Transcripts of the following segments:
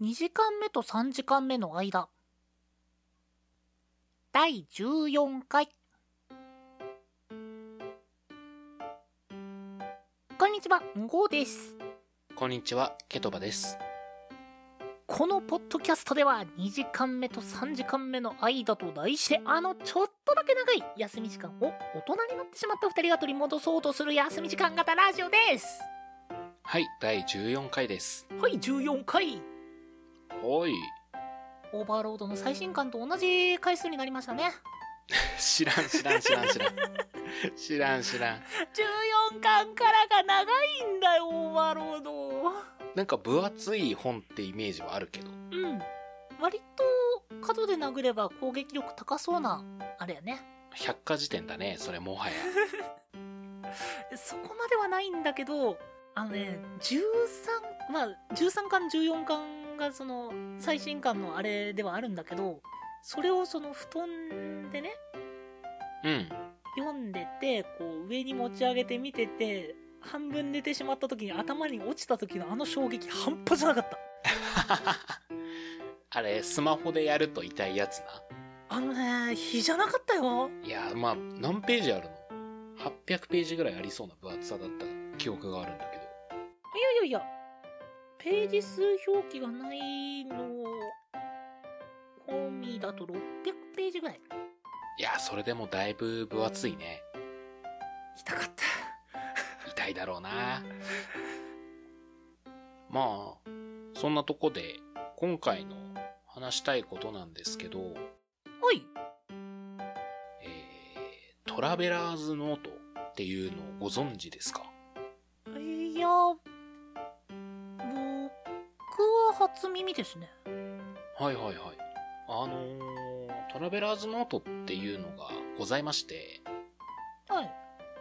2時間目と3時間目の間。第14回。こんにちはゴーです。こんにちは、ケトバです。このポッドキャストでは2時間目と3時間目の間と題してあのちょっとだけ長い休み時間を大人になってしまった2人が取り戻そうとする休み時間型ラジオです。はい、第14回です。はい14回おい。オーバーロードの最新刊と同じ回数になりましたね 知らん、知らん、知らん、知らん。知らん、知らん。14巻からが長いんだよオーバーロードなんか分厚い本ってイメージはあるけど。うん割と角で殴れば攻撃力高そうなあれやね百科事典だね、それもはや。そこまではないんだけどあのね13まあ13巻14巻がその最新巻のあれではあるんだけどそれをその布団でねうん。読んでてこう上に持ち上げて見てて半分寝てしまった時に頭に落ちた時のあの衝撃半端じゃなかった あれ、スマホでやると痛いやつな。あのね日じゃなかったよいや、まあ、何ページあるの ?800 ページぐらいありそうな分厚さだった記憶があるんだけど。いやいやいやページ数表記がないの込みだと600ページぐらい。いや、それでもだいぶ分厚いね。痛かった。痛いだろうな。まあ、そんなとこで、今回の話したいことなんですけど、はい。えー、トラベラーズノートっていうのをご存知ですか？いや初耳ですねはいはいはい。あのー、トラベラーズノートっていうのがございまして、はい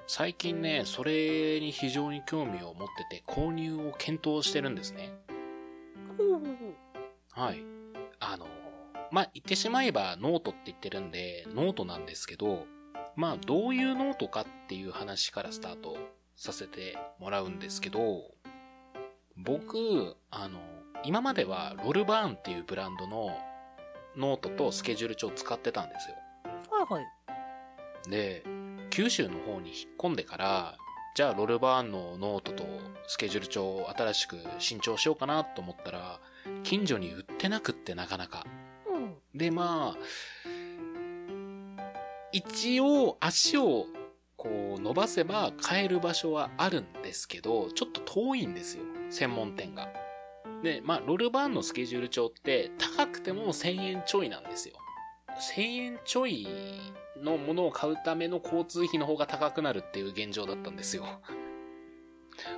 最近ね、それに非常に興味を持ってて購入を検討してるんですね。はい。あのー、まあ、言ってしまえばノートって言ってるんで、ノートなんですけど、まあ、どういうノートかっていう話からスタートさせてもらうんですけど、僕、あの、今まではロルバーンっていうブランドのノートとスケジュール帳を使ってたんですよ。はいはいで、九州の方に引っ込んでから、じゃあロルバーンのノートとスケジュール帳を新しく新調しようかなと思ったら、近所に売ってなくってなかなか。うんで、まあ、一応足をこう伸ばせば買える場所はあるんですけど、ちょっと遠いんですよ。専門店が。で、まあ、ロルバーンのスケジュール帳って高くても1000円ちょいなんですよ。1000円ちょいのものを買うための交通費の方が高くなるっていう現状だったんですよ。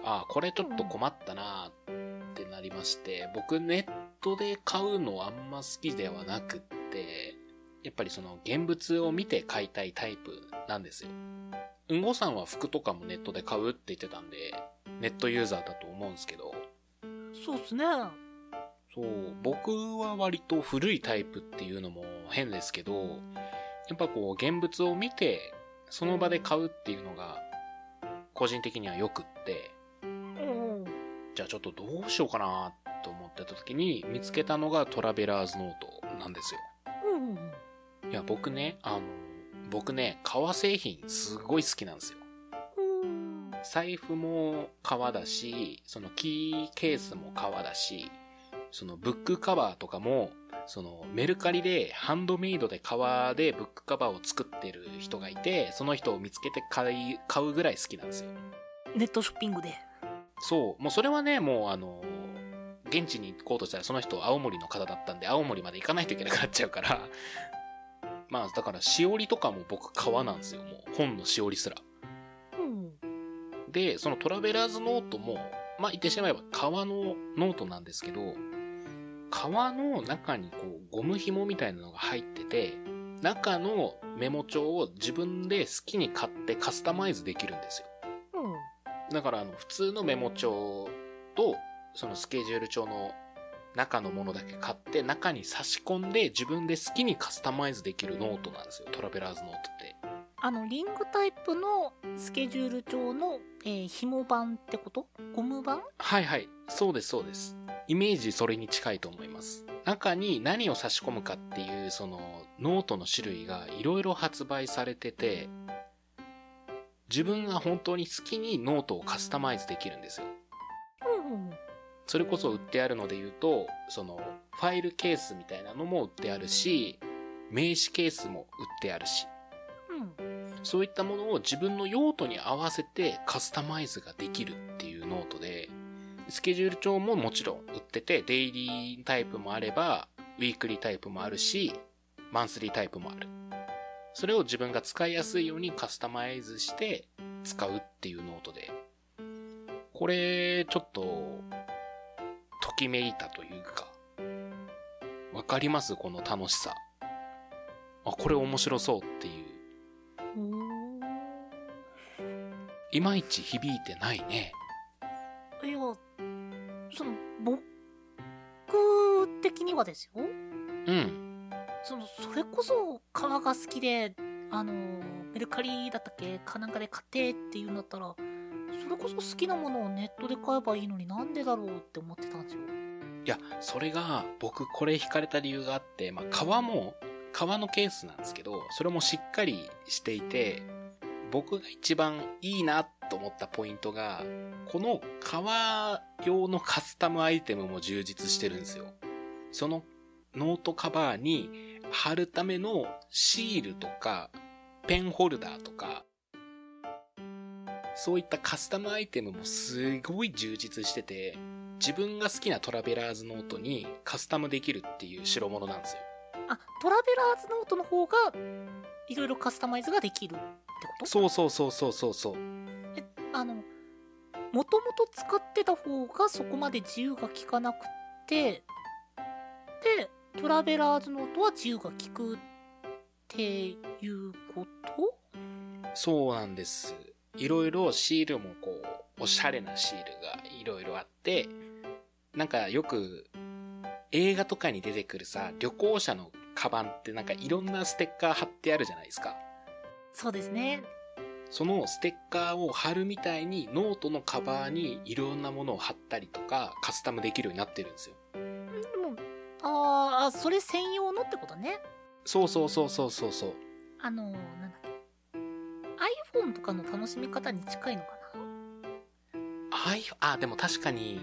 ああ、これちょっと困ったなってなりまして、僕ネットで買うのあんま好きではなくって、やっぱりその現物を見て買いたいタイプなんですよ。うんごさんは服とかもネットで買うって言ってたんで、ネットユーザーだと思うんですけど、そうっすねそう、僕は割と古いタイプっていうのも変ですけど、やっぱこう現物を見て、その場で買うっていうのが、個人的には良くって、うんじゃあちょっとどうしようかなと思ってた時に見つけたのがトラベラーズノートなんですよ。いや、僕ね、あの、僕ね、革製品すごい好きなんですよ。うん財布も革だし、そのキーケースも革だし、そのブックカバーとかも、そのメルカリでハンドメイドで革でブックカバーを作ってる人がいて、その人を見つけて買い、買うぐらい好きなんですよ。ネットショッピングで？そう、もうそれはね、もうあの、現地に行こうとしたらその人青森の方だったんで、青森まで行かないといけなくなっちゃうから、まあだからしおりとかも僕革なんですよ、もう本のしおりすら。うんで、そのトラベラーズノートも、まあ言ってしまえば革のノートなんですけど、革の中にこうゴム紐みたいなのが入ってて、中のメモ帳を自分で好きに買ってカスタマイズできるんですよ。うんだからあの普通のメモ帳とそのスケジュール帳の中のものだけ買って中に差し込んで自分で好きにカスタマイズできるノートなんですよ。トラベラーズノートって。あのリングタイプのスケジュール帳の、えー紐版ってこと？ゴム版？はいはい。そうですそうです。イメージそれに近いと思います。中に何を差し込むかっていう、その、ノートの種類がいろいろ発売されてて、自分が本当に好きにノートをカスタマイズできるんですよ。うんそれこそ売ってあるので言うと、その、ファイルケースみたいなのも売ってあるし、名刺ケースも売ってあるし、うんそういったものを自分の用途に合わせてカスタマイズができるっていうノートで、スケジュール帳ももちろん売ってて、デイリータイプもあれば、ウィークリータイプもあるし、マンスリータイプもある。それを自分が使いやすいようにカスタマイズして使うっていうノートで、これ、ちょっと、ときめいたというか、わかります？この楽しさ。あ、これ面白そうっていう。いまいち響いてないね。ーいやその僕的にはですようん。そのそれこそ革が好きであのメルカリだったっけ？かなんかで買ってっていうんだったらそれこそ好きなものをネットで買えばいいのになんでだろうって思ってたんですよいや、それが、僕これ惹かれた理由があって、まあ、革も、革のケースなんですけど、それもしっかりしていて、僕が一番いいなと思ったポイントが、この革用のカスタムアイテムも充実してるんですよ。そのノートカバーに貼るためのシールとか、ペンホルダーとか、そういったカスタムアイテムもすごい充実してて、自分が好きなトラベラーズノートにカスタムできるっていう代物なんですよ。あトラベラーズノートの方がいろいろカスタマイズができるってこと？そうそうそうそうそうそう。えあのもともと使ってた方がそこまで自由が利かなくてでトラベラーズノートは自由が利くっていうこと？そうなんです。いろいろシールもこう、おしゃれなシールがいろいろあって、なんかよく映画とかに出てくるさ、旅行者のカバンってなんかいろんなステッカー貼ってあるじゃないですか。そうですねそのステッカーを貼るみたいにノートのカバーにいろんなものを貼ったりとかカスタムできるようになってるんですよ。もあーあそれ専用のってことねそうそうそうそうそうそう。あのなんだっけ iPhone とかの楽しみ方に近いのかな？i あ、でも確かに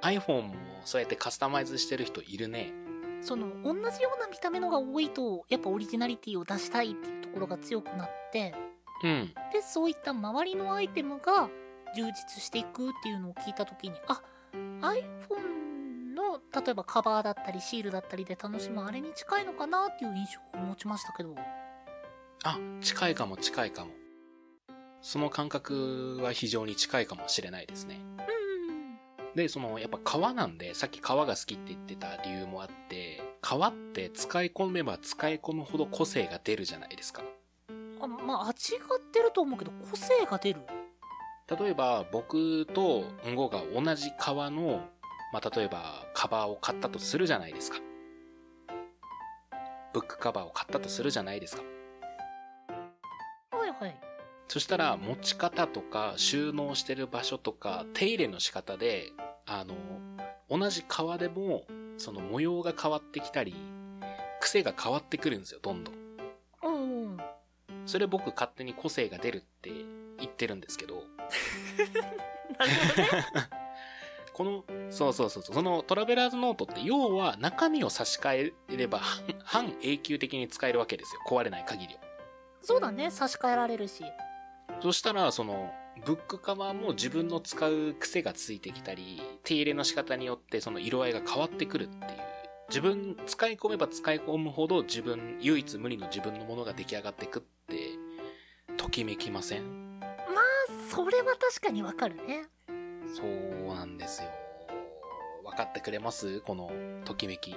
iPhone もそうやってカスタマイズしてる人いるね。その同じような見た目のが多いとやっぱオリジナリティを出したいってころが強くなってうん。でそういった周りのアイテムが充実していくっていうのを聞いた時にあ iPhone の例えばカバーだったりシールだったりで楽しむあれに近いのかなっていう印象を持ちましたけどあ、近いかも近いかも。その感覚は非常に近いかもしれないですね。うんで、その、やっぱ革なんで、さっき革が好きって言ってた理由もあって、革って使い込めば使い込むほど個性が出るじゃないですか。あまあ味が出ると思うけど個性が出る？例えば、僕とんごが同じ革の、まあ、例えば、カバーを買ったとするじゃないですか。ブックカバーを買ったとするじゃないですか。はいはいそしたら、持ち方とか、収納してる場所とか、手入れの仕方で、あの、同じ革でも、その模様が変わってきたり、癖が変わってくるんですよ、どんどん。うんうんそれ僕勝手に個性が出るって言ってるんですけど、なるほどね この、そうそうそうそう、そのトラベラーズノートって要は中身を差し替えれば半半永久的に使えるわけですよ。壊れない限りは。そうだね差し替えられるしそしたら、その、ブックカバーも自分の使う癖がついてきたり、手入れの仕方によってその色合いが変わってくるっていう。自分、使い込めば使い込むほど自分、唯一無二の自分のものが出来上がってくって、ときめきません？まあそれは確かにわかるねそうなんですよ。分かってくれます？この、ときめき。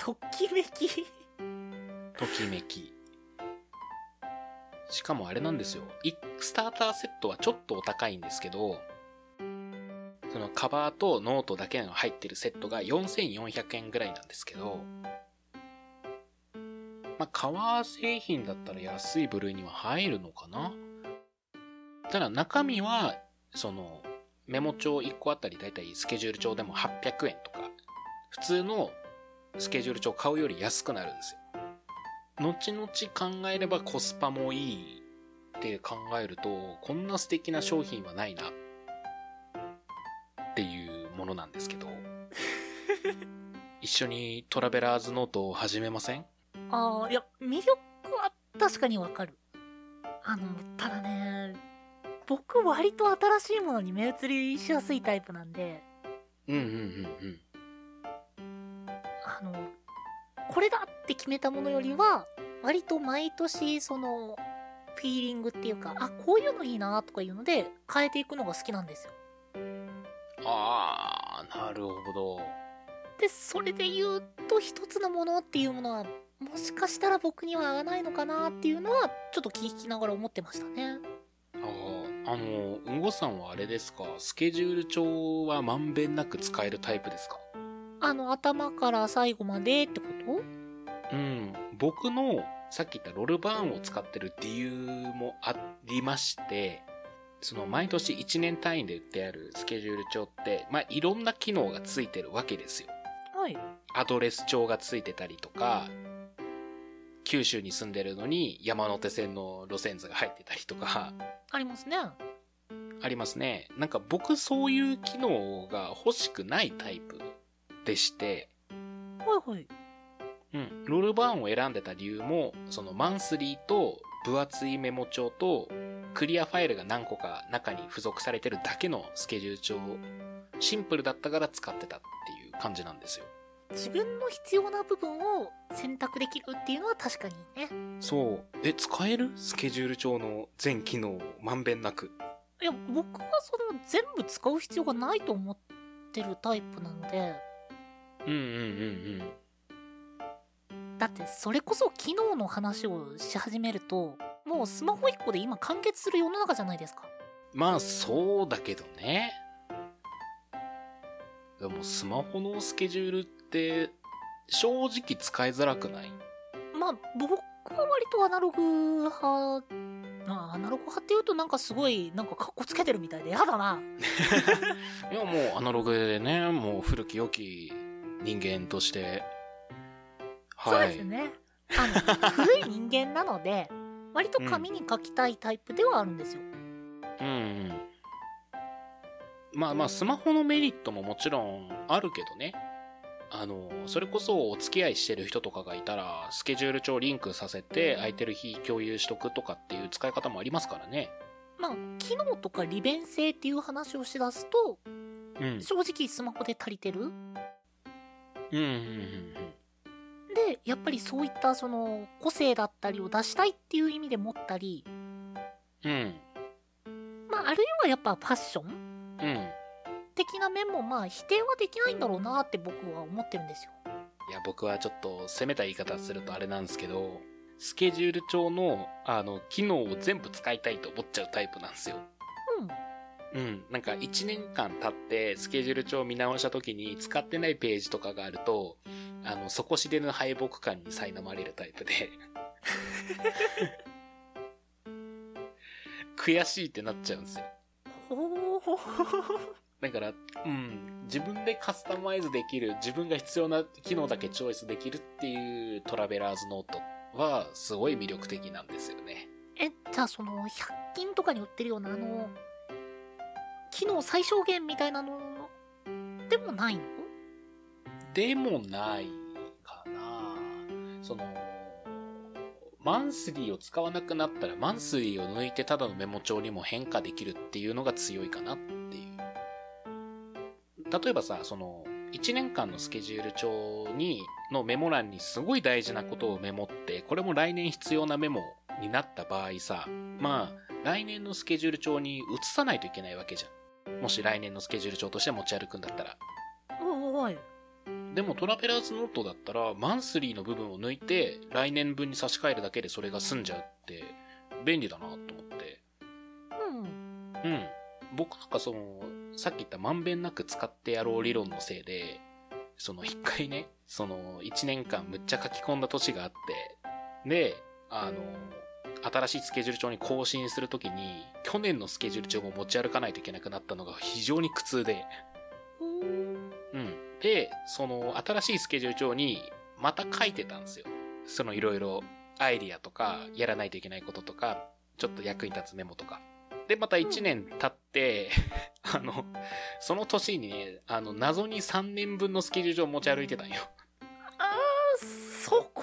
ときめきときめき。しかもあれなんですよ。いスターターセットはちょっとお高いんですけど、そのカバーとノートだけの入ってるセットが4400円ぐらいなんですけど、まあ、革製品だったら安い部類には入るのかな？ただ中身は、その、メモ帳1個あたりだいたいスケジュール帳でも800円とか、普通のスケジュール帳買うより安くなるんですよ。後々考えればコスパもいいって考えると、こんな素敵な商品はないなっていうものなんですけど、一緒にトラベラーズノートを始めません？ああ、いや、魅力は確かにわかる。あの、ただね、僕割と新しいものに目移りしやすいタイプなんで、うんうんうん。あの、これだって決めたものよりは、割と毎年、その、フィーリングっていうか、あ、こういうのいいなとかいうので、変えていくのが好きなんですよ。うん。あー、なるほど。で、それで言うと、一つのものっていうものは、もしかしたら僕には合わないのかなっていうのは、ちょっと聞きながら思ってましたね。あーあの、うんごさんはあれですか？スケジュール帳はまんべんなく使えるタイプですか？あの、頭から最後までってこと？うん。僕の、さっき言ったロルバーンを使ってる理由もありまして、その毎年1年単位で売ってあるスケジュール帳って、まあ、いろんな機能がついてるわけですよ。はい。アドレス帳がついてたりとか、九州に住んでるのに山手線の路線図が入ってたりとか、ありますね。ありますね。なんか僕そういう機能が欲しくないタイプでして、はいはい。うん。ロールバーンを選んでた理由も、そのマンスリーと分厚いメモ帳とクリアファイルが何個か中に付属されてるだけのスケジュール帳、シンプルだったから使ってたっていう感じなんですよ。自分の必要な部分を選択できるっていうのは確かにね。そう。え、使える？スケジュール帳の全機能をまんべんなく。いや、僕はその全部使う必要がないと思ってるタイプなので、うんうんうんだってそれこそ機能の話をし始めると、もうスマホ1個で今完結する世の中じゃないですか。うん。まあ、そうだけどね。でも、スマホのスケジュールって、正直使いづらくない？まあ、僕は割とアナログ派、まあ、アナログ派っていうとなんかすごい、なんかカッコつけてるみたいで嫌だな。いや、もうアナログでね、もう古き良き人間として。そうはい。ですね。あの、古い人間なので、割と紙に書きたいタイプではあるんですよ。うんうん。まあまあ、スマホのメリットももちろんあるけどね。あの、それこそお付き合いしてる人とかがいたら、スケジュール帳リンクさせて、空いてる日共有しとくとかっていう使い方もありますからね。まあ、機能とか利便性っていう話をしだすと、うん。正直スマホで足りてるうんうんうんで、やっぱりそういったその個性だったりを出したいっていう意味で持ったり、うん。まあ、あるいはやっぱファッション？うん。うん。的な面もまあ否定はできないんだろうなって僕は思ってるんですよ。いや、僕はちょっと攻めた言い方するとあれなんですけど、スケジュール帳の、あの、機能を全部使いたいと思っちゃうタイプなんですよ。うん。うん。なんか1年間経ってスケジュール帳を見直した時に使ってないページとかがあると、あの、底知れぬ敗北感に苛まれるタイプで。悔しいってなっちゃうんですよ。ほほだから、うん、自分でカスタマイズできる、自分が必要な機能だけチョイスできるっていうトラベラーズノートはすごい魅力的なんですよね。え、じゃあその、100均とかに売ってるようなあの、機能最小限みたいなのでもないの？でもないかなその、マンスリーを使わなくなったらマンスリーを抜いてただのメモ帳にも変化できるっていうのが強いかなっていう。例えばさ、その、1年間のスケジュール帳に、のメモ欄にすごい大事なことをメモって、これも来年必要なメモになった場合さ、まあ、来年のスケジュール帳に移さないといけないわけじゃん。もし来年のスケジュール帳として持ち歩くんだったら。おいおい。でもトラベラーズノートだったら、マンスリーの部分を抜いて、来年分に差し替えるだけでそれが済んじゃうって、便利だなと思って。うん。うん。僕なんかその、さっき言ったまんべんなく使ってやろう理論のせいで、その一回ね、その一年間むっちゃ書き込んだ年があって、で、あの、新しいスケジュール帳に更新するときに、去年のスケジュール帳も持ち歩かないといけなくなったのが非常に苦痛で、うん。で、その新しいスケジュール帳にまた書いてたんですよ。そのいろいろアイディアとか、やらないといけないこととか、ちょっと役に立つメモとか。で、また1年経って、あの、その年にね、あの、謎に3年分のスケジュール帳を持ち歩いてたんよ。あーそこ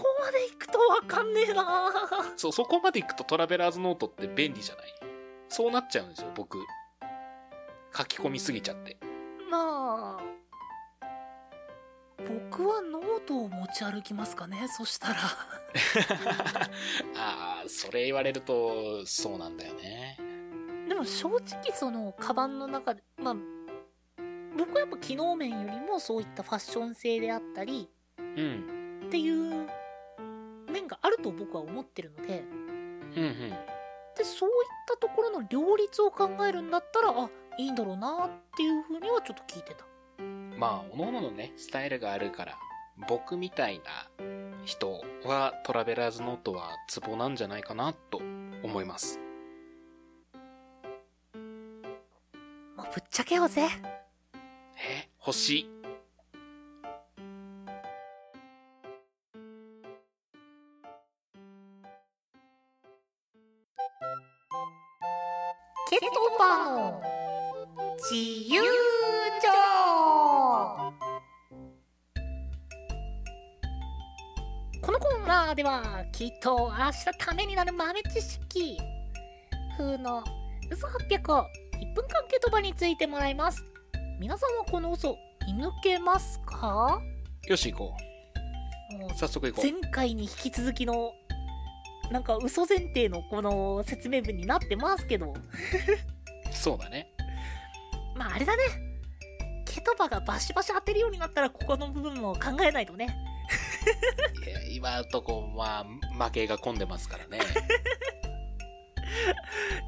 とわかんねえなそう、そこまで行くとトラベラーズノートって便利じゃない？そうなっちゃうんですよ、僕。書き込みすぎちゃって。まあ僕はノートを持ち歩きますかねそしたら ああ、それ言われると、そうなんだよね。でも正直そのカバンの中でまあ僕はやっぱ機能面よりもそういったファッション性であったりうん。っていう面があると僕は思ってるのでうんうん。でそういったところの両立を考えるんだったらあいいんだろうなっていうふうにはちょっと聞いてたまあ、おのののね、スタイルがあるから、僕みたいな人はトラベラーズノートはツボなんじゃないかなと思います。もうぶっちゃけようぜえ、星。はきっと明日ためになる豆知識風の嘘800を1分間ケトバについてもらいます皆さんはこの嘘見抜けますか？よし、行こう。早速行こう。前回に引き続きのなんか嘘前提のこの説明文になってますけどそうだね。まああれだね。ケトバがバシバシ当てるようになったらここの部分も考えないとね。いや今のとこ、まあ、負けが込んでますからね。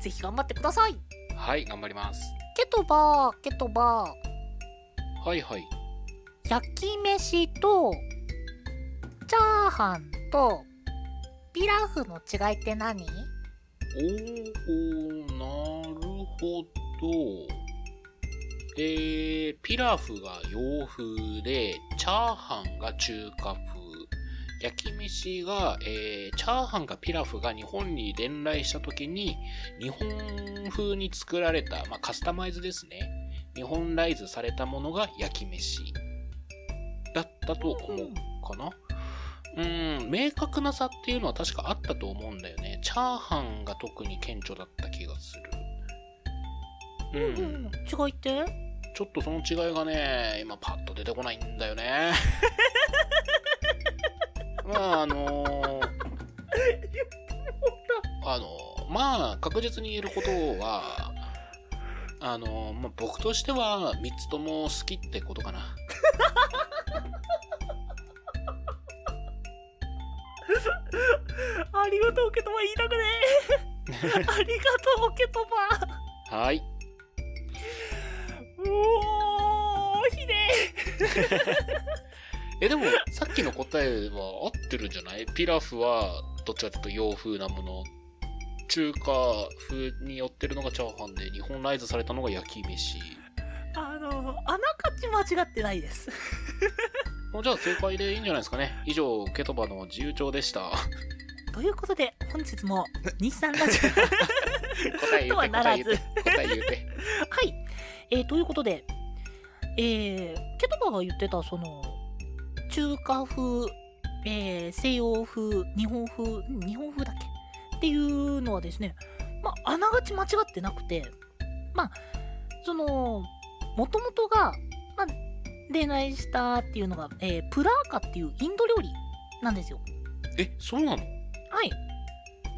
ぜひ頑張ってください。はい、頑張ります。ケトバ、ケトバ、はいはい。焼き飯と、チャーハンと、ピラフの違いって何？おー、なるほど。えー、ピラフが洋風で、チャーハンが中華風。焼き飯が、えー、チャーハンかピラフが日本に伝来した時に、日本風に作られた、まあ、カスタマイズですね。日本ライズされたものが焼き飯だったと思うかな。うん、明確な差っていうのは確かあったと思うんだよね。チャーハンが特に顕著だった気がする。うん。うん。違いって？ちょっとその違いがね、今パッと出てこないんだよね。まあ、あのーあのーまあ、確実に言えることは、あのーまあ、僕としては3つとも好きってことかな。ありがとうケトバ言いたくねえ。ありがとうケトバ。はい。え、でも、さっきの答えは合ってるんじゃない？ピラフは、どっちかというと洋風なもの。中華風に寄ってるのがチャーハンで、日本ライズされたのが焼き飯。あの、あながち間違ってないです。も うじゃあ正解でいいんじゃないですかね。以上、ケトバの自由帳でした。ということで、本日も 日産ラジオ。答え言うて、答え言うて。はい。えー、ということで、えー、ケトバが言ってた、その、中華風、えー、西洋風、日本風、ん日本風だっけ？っていうのはですね、まあ、あながち間違ってなくて、まあ、その、もともとが、まあ、恋愛したっていうのが、えープラーカっていうインド料理なんですよ。え、そうなの？はい。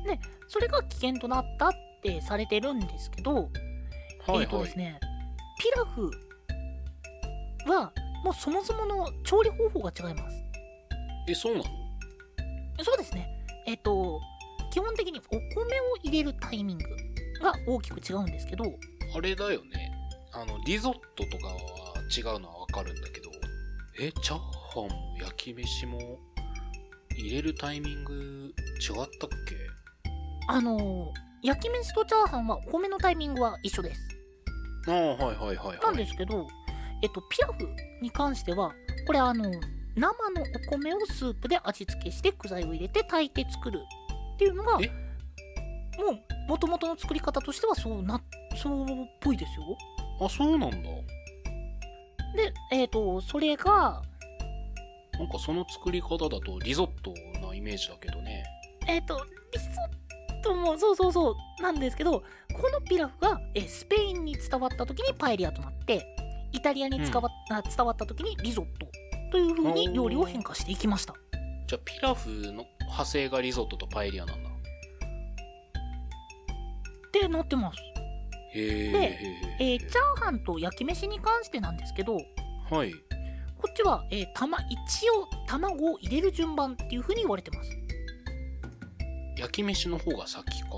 で、それが危険となったってされてるんですけど、はいえーとはい。ですね、ピラフはもうそもそもの調理方法が違います。え、そうなの？そうですね。えっ、と、基本的にお米を入れるタイミングが大きく違うんですけど、あれだよね。あの、リゾットとかは違うのはわかるんだけど、え、チャーハンも焼き飯も入れるタイミング違ったっけ？あの焼き飯とチャーハンはお米のタイミングは一緒ですああはいはいはいはいなんですけど、えっと、ピラフに関してはこれあの生のお米をスープで味付けして具材を入れて炊いて作るっていうのがもえう元々の作り方としてはそうなそうっぽいですよ。あそうなんだ。でえっ、とそれがなんかその作り方だとリゾットなイメージだけどね。えっ、とリゾットもそうそうそうなんですけどこのピラフがえスペインに伝わった時にパエリアとなってイタリアに伝わ,、あ伝わった時にリゾット。という風に料理を変化していきました。じゃあピラフの派生がリゾットとパエリアなんだ。ってなってます。でえーチャーハンと焼き飯に関してなんですけどはい。こっちは、えーたま一応卵を入れる順番っていう風に言われてます、焼き飯の方が先か？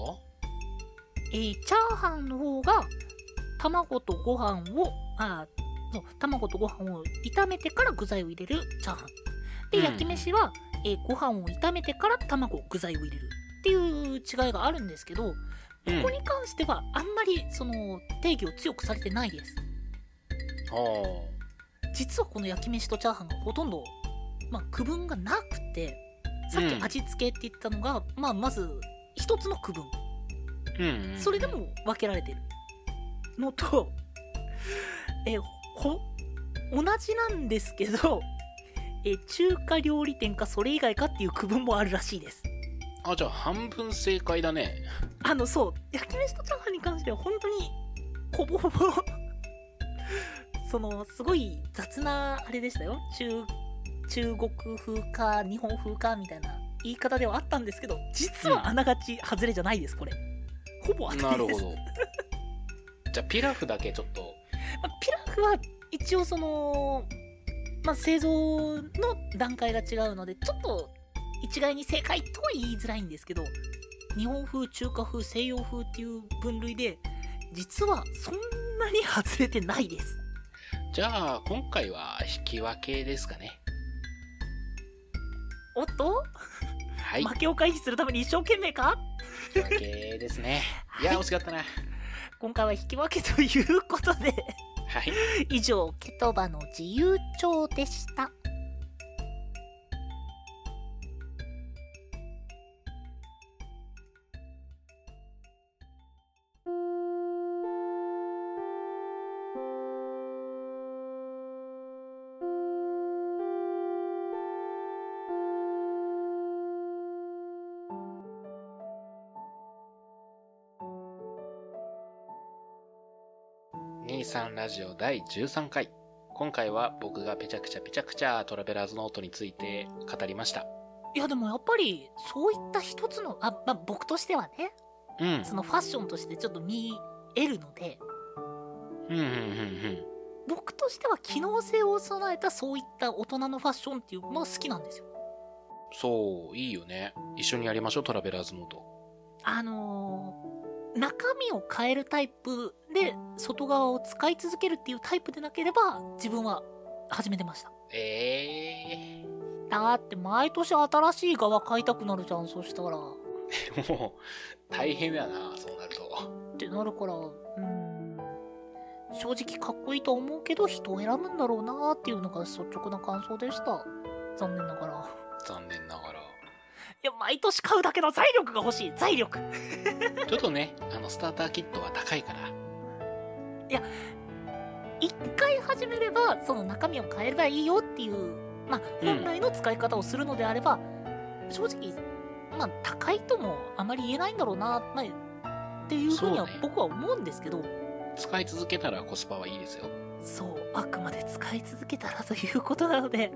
えーチャーハンの方が卵とご飯をあ卵とご飯を炒めてから具材を入れるチャーハン。で、うん。焼き飯は、えーご飯を炒めてから卵具材を入れるっていう違いがあるんですけどここに関してはあんまりその定義を強くされてないです。ああ。実はこの焼き飯とチャーハンがほとんど、まあ、区分がなくてさっきうん。味付けって言ったのが、まあ、まず一つの区分。うん、うん、それでも分けられてるのとえほ同じなんですけど え中華料理店かそれ以外かっていう区分もあるらしいです。あじゃあ半分正解だね。あのそう焼き飯とチャーハンに関しては本当にほぼほぼ そのすごい雑なあれでしたよ。中中国風か日本風かみたいな言い方ではあったんですけど実はあながち外れじゃないですこれ。ほぼ当たりです。なるほど。じゃあピラフだけちょっとは一応その、まあ、製造の段階が違うのでちょっと一概に正解とは言いづらいんですけど日本風中華風西洋風っていう分類で実はそんなに外れてないです。じゃあ今回は引き分けですかね。おっと、はい。負けを回避するために一生懸命か？引き分けですね。いや惜しかったな。今回は引き分けということではい。以上ケトバの自由帳でした。23ラジオ第13回。今回は僕がぺちゃくちゃぺちゃくちゃトラベラーズノートについて語りました。いやでもやっぱりそういった一つのあ、まあ、僕としてはねうん。そのファッションとしてちょっと見えるので。うんうんうん僕としては機能性を備えたそういった大人のファッションっていうのが好きなんですよ。そういいよね。一緒にやりましょうトラベラーズノート。あのー中身を変えるタイプで外側を使い続けるっていうタイプでなければ自分は始めてました。ええだって毎年新しい側買いたくなるじゃんそしたら。っー、もう大変だなそうなると。てなるからうーん。正直かっこいいと思うけど人を選ぶんだろうなっていうのが率直な感想でした。残念ながら。残念いや毎年買うだけの財力が欲しい。財力。ちょっとねあのスターターキットは高いから。一回始めればその中身を変えればいいよっていうまあうん。本来の使い方をするのであれば、正直まあ高いともあまり言えないんだろうな、まあ、っていうふうには僕は思うんですけど。使い続けたらコスパはいいですよ。そうあくまで使い続けたらということなので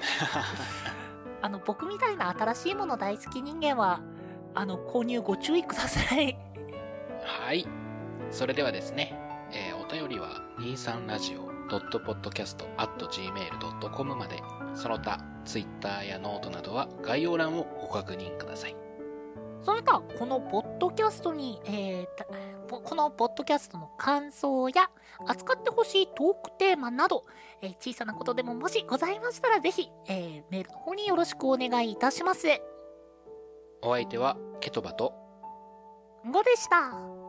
あの僕みたいな新しいもの大好き人間はあの購入ご注意くださいはい。それではですね、えーお便りは 23radio.podcast.gmail.com まで、その他、Twitter やノートなどは概要欄をご確認ください。それとはこのポッドキャストに、えーこのポッドキャストの感想や扱ってほしいトークテーマなど、えー小さなことでももしございましたらぜひ、えーメールの方によろしくお願いいたします。お相手はケトバと、5でした